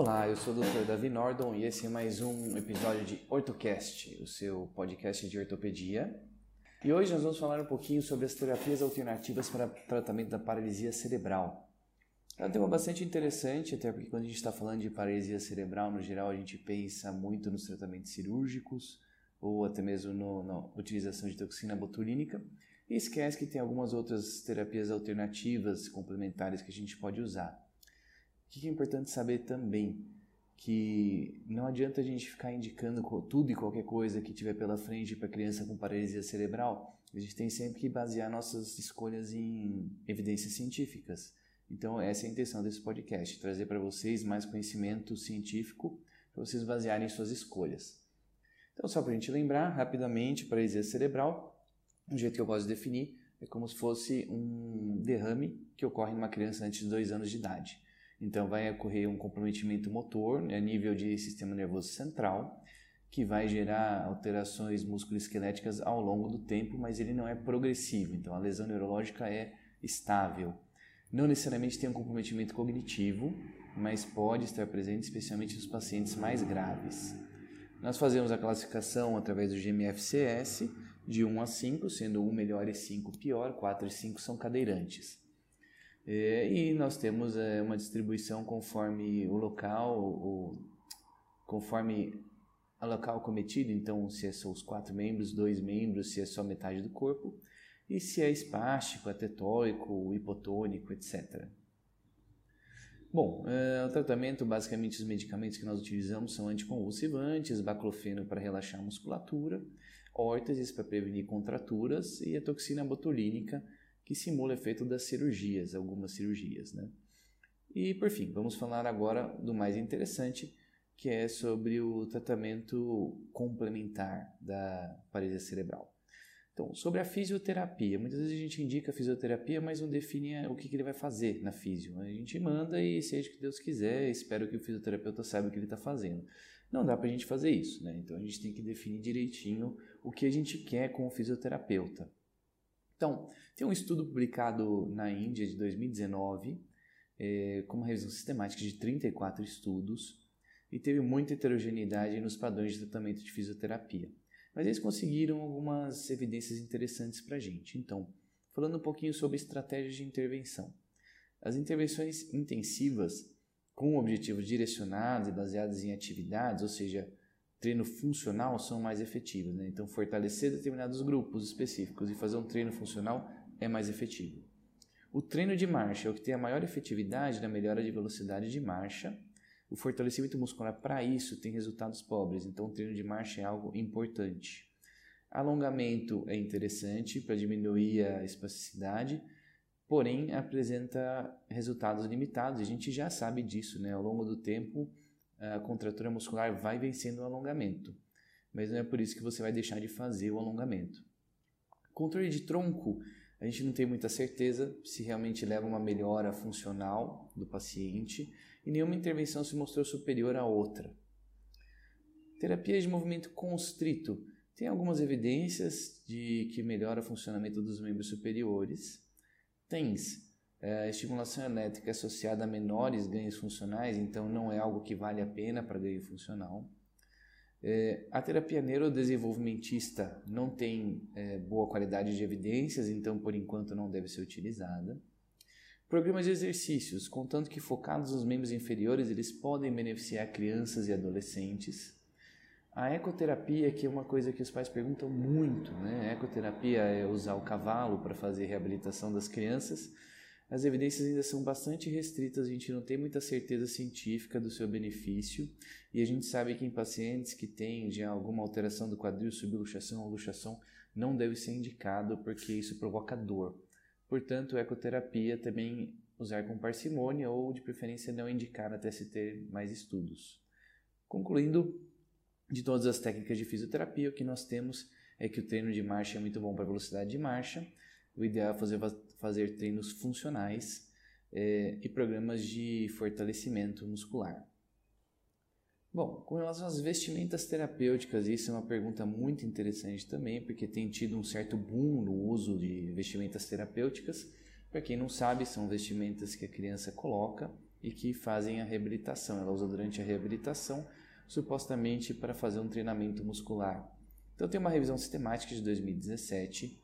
Olá, eu sou o Dr. Davi Nordon e esse é mais um episódio de Ortocast, o seu podcast de ortopedia. E hoje nós vamos falar um pouquinho sobre as terapias alternativas para tratamento da paralisia cerebral. É um tema bastante interessante, até porque quando a gente está falando de paralisia cerebral, no geral, a gente pensa muito nos tratamentos cirúrgicos ou até mesmo no, na utilização de toxina botulínica e esquece que tem algumas outras terapias alternativas complementares que a gente pode usar. O que é importante saber também? Que não adianta a gente ficar indicando tudo e qualquer coisa que tiver pela frente para criança com paralisia cerebral. A gente tem sempre que basear nossas escolhas em evidências científicas. Então, essa é a intenção desse podcast: trazer para vocês mais conhecimento científico para vocês basearem suas escolhas. Então, só para a gente lembrar rapidamente, paralisia cerebral, o jeito que eu gosto de definir é como se fosse um derrame que ocorre numa criança antes de dois anos de idade. Então, vai ocorrer um comprometimento motor né, a nível de sistema nervoso central, que vai gerar alterações musculoesqueléticas ao longo do tempo, mas ele não é progressivo. Então, a lesão neurológica é estável. Não necessariamente tem um comprometimento cognitivo, mas pode estar presente especialmente nos pacientes mais graves. Nós fazemos a classificação através do GMFCS de 1 a 5, sendo 1 melhor e 5 pior, 4 e 5 são cadeirantes. É, e nós temos é, uma distribuição conforme o local, conforme o local cometido, então se é só os quatro membros, dois membros, se é só metade do corpo, e se é espástico, atetóico, hipotônico, etc. Bom, é, o tratamento, basicamente os medicamentos que nós utilizamos são anticonvulsivantes, baclofeno para relaxar a musculatura, órteses para prevenir contraturas e a toxina botulínica que simula o efeito das cirurgias, algumas cirurgias. Né? E por fim, vamos falar agora do mais interessante, que é sobre o tratamento complementar da paralisia cerebral. Então, sobre a fisioterapia, muitas vezes a gente indica a fisioterapia, mas não define o que, ele vai fazer na fisio. A gente manda e seja o que Deus quiser, espero que o fisioterapeuta saiba o que ele está fazendo. Não dá para a gente fazer isso, né? Então a gente tem que definir direitinho o que a gente quer com o fisioterapeuta. Então, tem um estudo publicado na Índia de 2019, é, com uma revisão sistemática de 34 estudos, e teve muita heterogeneidade nos padrões de tratamento de fisioterapia. Mas eles conseguiram algumas evidências interessantes para a gente. Então, falando um pouquinho sobre estratégias de intervenção. As intervenções intensivas, com objetivos direcionados e baseados em atividades, ou seja, treino funcional são mais efetivas. Né? Então, fortalecer determinados grupos específicos e fazer um treino funcional é mais efetivo. O treino de marcha é o que tem a maior efetividade na melhora de velocidade de marcha. O fortalecimento muscular, para isso, tem resultados pobres, então o treino de marcha é algo importante. Alongamento é interessante para diminuir a espasticidade, porém apresenta resultados limitados. A gente já sabe disso, né? Ao longo do tempo, a contratura muscular vai vencendo o alongamento, mas não é por isso que você vai deixar de fazer o alongamento. Controle de tronco, a gente não tem muita certeza se realmente leva uma melhora funcional do paciente e nenhuma intervenção se mostrou superior à outra. Terapia de movimento constrito. Tem algumas evidências de que melhora o funcionamento dos membros superiores. TENS a estimulação elétrica é associada a menores ganhos funcionais, então não é algo que vale a pena para ganho funcional. É, a terapia neurodesenvolvimentista não tem é, boa qualidade de evidências, então por enquanto não deve ser utilizada. Programas de exercícios, contanto que focados nos membros inferiores, eles podem beneficiar crianças e adolescentes. A ecoterapia, que é uma coisa que os pais perguntam muito, né? A ecoterapia é usar o cavalo para fazer reabilitação das crianças as evidências ainda são bastante restritas, a gente não tem muita certeza científica do seu benefício e a gente sabe que em pacientes que têm já alguma alteração do quadril, subluxação ou luxação, não deve ser indicado porque isso provoca dor. Portanto, ecoterapia também usar com parcimônia ou de preferência não indicar até se ter mais estudos. Concluindo, de todas as técnicas de fisioterapia, o que nós temos é que o treino de marcha é muito bom para velocidade de marcha, o ideal é fazer, fazer treinos funcionais é, e programas de fortalecimento muscular. Bom, com relação às vestimentas terapêuticas, isso é uma pergunta muito interessante também, porque tem tido um certo boom no uso de vestimentas terapêuticas. Para quem não sabe, são vestimentas que a criança coloca e que fazem a reabilitação. Ela usa durante a reabilitação, supostamente para fazer um treinamento muscular. Então tem uma revisão sistemática de 2017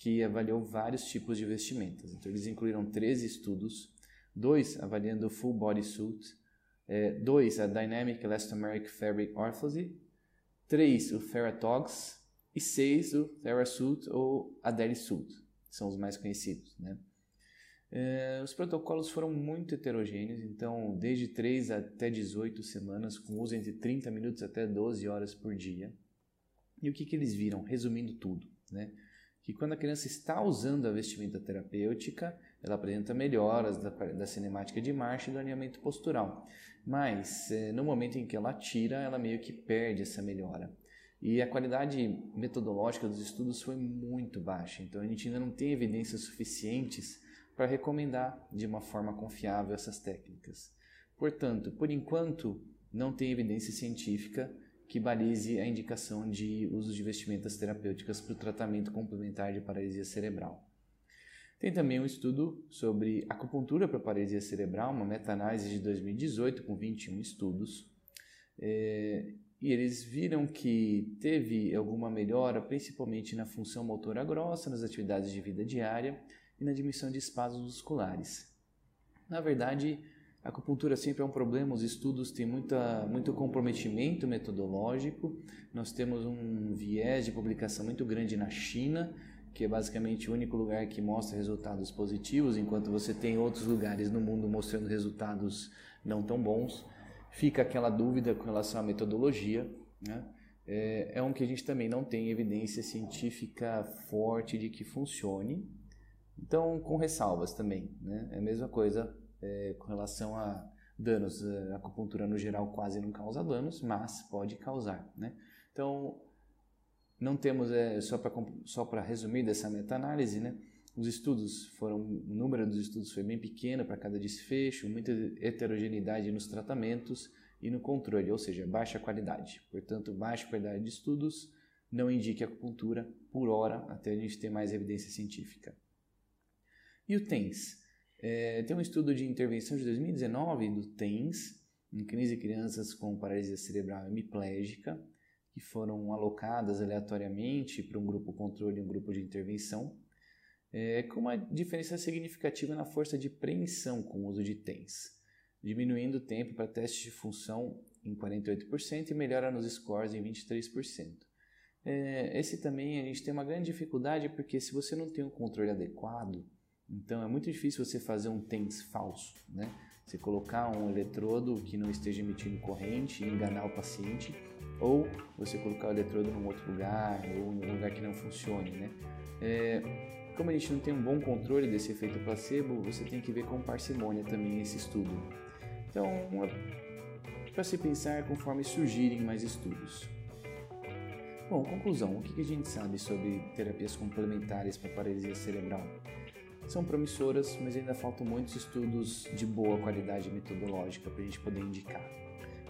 que avaliou vários tipos de vestimentas. Então eles incluíram 13 estudos, dois avaliando o full body suit, é, dois a Dynamic Elastomeric Fabric Orthosis, três o Theratogs e seis o TheraSuit ou Adele Suit, são os mais conhecidos, né? É, os protocolos foram muito heterogêneos, então desde 3 até 18 semanas, com uso entre 30 minutos até 12 horas por dia. E o que, que eles viram? Resumindo tudo, né? Que quando a criança está usando a vestimenta terapêutica, ela apresenta melhoras da, da cinemática de marcha e do alinhamento postural. Mas é, no momento em que ela tira, ela meio que perde essa melhora. E a qualidade metodológica dos estudos foi muito baixa, então a gente ainda não tem evidências suficientes para recomendar de uma forma confiável essas técnicas. Portanto, por enquanto, não tem evidência científica que balize a indicação de uso de vestimentas terapêuticas para o tratamento complementar de paralisia cerebral. Tem também um estudo sobre acupuntura para paralisia cerebral, uma meta-análise de 2018 com 21 estudos. É, e eles viram que teve alguma melhora, principalmente na função motora grossa, nas atividades de vida diária e na diminuição de espasmos musculares. Na verdade, a acupuntura sempre é um problema, os estudos têm muita, muito comprometimento metodológico, nós temos um viés de publicação muito grande na China, que é basicamente o único lugar que mostra resultados positivos, enquanto você tem outros lugares no mundo mostrando resultados não tão bons. Fica aquela dúvida com relação à metodologia, né? É, é um que a gente também não tem evidência científica forte de que funcione, então, com ressalvas também, né? É a mesma coisa é, com relação a danos. A acupuntura, no geral, quase não causa danos, mas pode causar, né? Então, não temos, é, só para só resumir dessa meta-análise, né? Os estudos foram, o número dos estudos foi bem pequeno para cada desfecho, muita heterogeneidade nos tratamentos e no controle, ou seja, baixa qualidade. Portanto, baixa qualidade de estudos não indique acupuntura por hora até a gente ter mais evidência científica. E o TENS? É, tem um estudo de intervenção de 2019 do TENS, em crise de crianças com paralisia cerebral hemiplégica, que foram alocadas aleatoriamente para um grupo controle e um grupo de intervenção, é, com uma diferença significativa na força de preensão com o uso de TENS, diminuindo o tempo para testes de função em 48% e melhora nos scores em 23%. É, esse também a gente tem uma grande dificuldade porque se você não tem um controle adequado, então é muito difícil você fazer um TENS falso, né? Você colocar um eletrodo que não esteja emitindo corrente e enganar o paciente, ou você colocar o eletrodo num outro lugar, ou em um lugar que não funcione, né? É, como a gente não tem um bom controle desse efeito placebo, você tem que ver com parcimônia também esse estudo. Então, para se pensar conforme surgirem mais estudos. Bom, conclusão: o que a gente sabe sobre terapias complementares para paralisia cerebral? São promissoras, mas ainda faltam muitos estudos de boa qualidade metodológica para a gente poder indicar.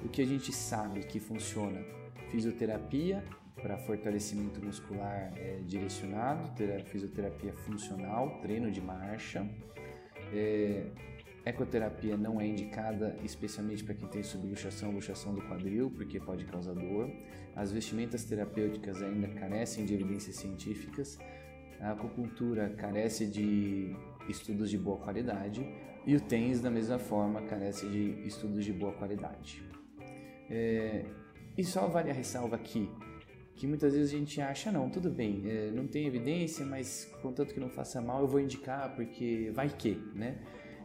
O que a gente sabe que funciona? Fisioterapia para fortalecimento muscular é, direcionado, fisioterapia funcional, treino de marcha. É, ecoterapia não é indicada especialmente para quem tem subluxação, luxação do quadril, porque pode causar dor. As vestimentas terapêuticas ainda carecem de evidências científicas a acupuntura carece de estudos de boa qualidade e o TENS, da mesma forma, carece de estudos de boa qualidade. É, e só vale a ressalva aqui que muitas vezes a gente acha, não, tudo bem, é, não tem evidência, mas contanto que não faça mal, eu vou indicar porque vai que, né?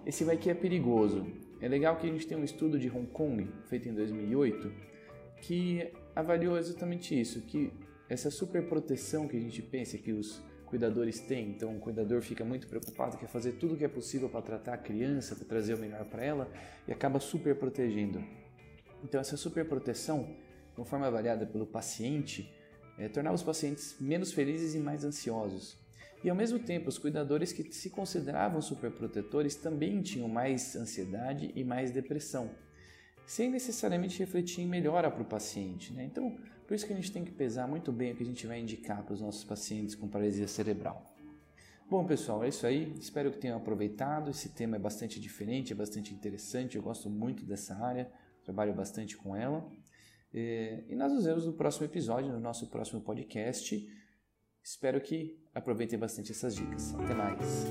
Esse vai que é perigoso. É legal que a gente tem um estudo de Hong Kong, feito em 2008, que avaliou exatamente isso, que essa superproteção que a gente pensa que os cuidadores têm. Então, o cuidador fica muito preocupado, quer fazer tudo o que é possível para tratar a criança, para trazer o melhor para ela e acaba super protegendo. Então, essa super proteção, conforme avaliada pelo paciente, é, tornava os pacientes menos felizes e mais ansiosos. E ao mesmo tempo, os cuidadores que se consideravam superprotetores também tinham mais ansiedade e mais depressão, sem necessariamente refletir em melhora para o paciente. Né? Então, por isso que a gente tem que pesar muito bem o que a gente vai indicar para os nossos pacientes com paralisia cerebral. Bom, pessoal, é isso aí. Espero que tenham aproveitado. Esse tema é bastante diferente, é bastante interessante. Eu gosto muito dessa área, trabalho bastante com ela. É, e nós nos vemos no próximo episódio, no nosso próximo podcast. Espero que aproveitem bastante essas dicas. Até mais.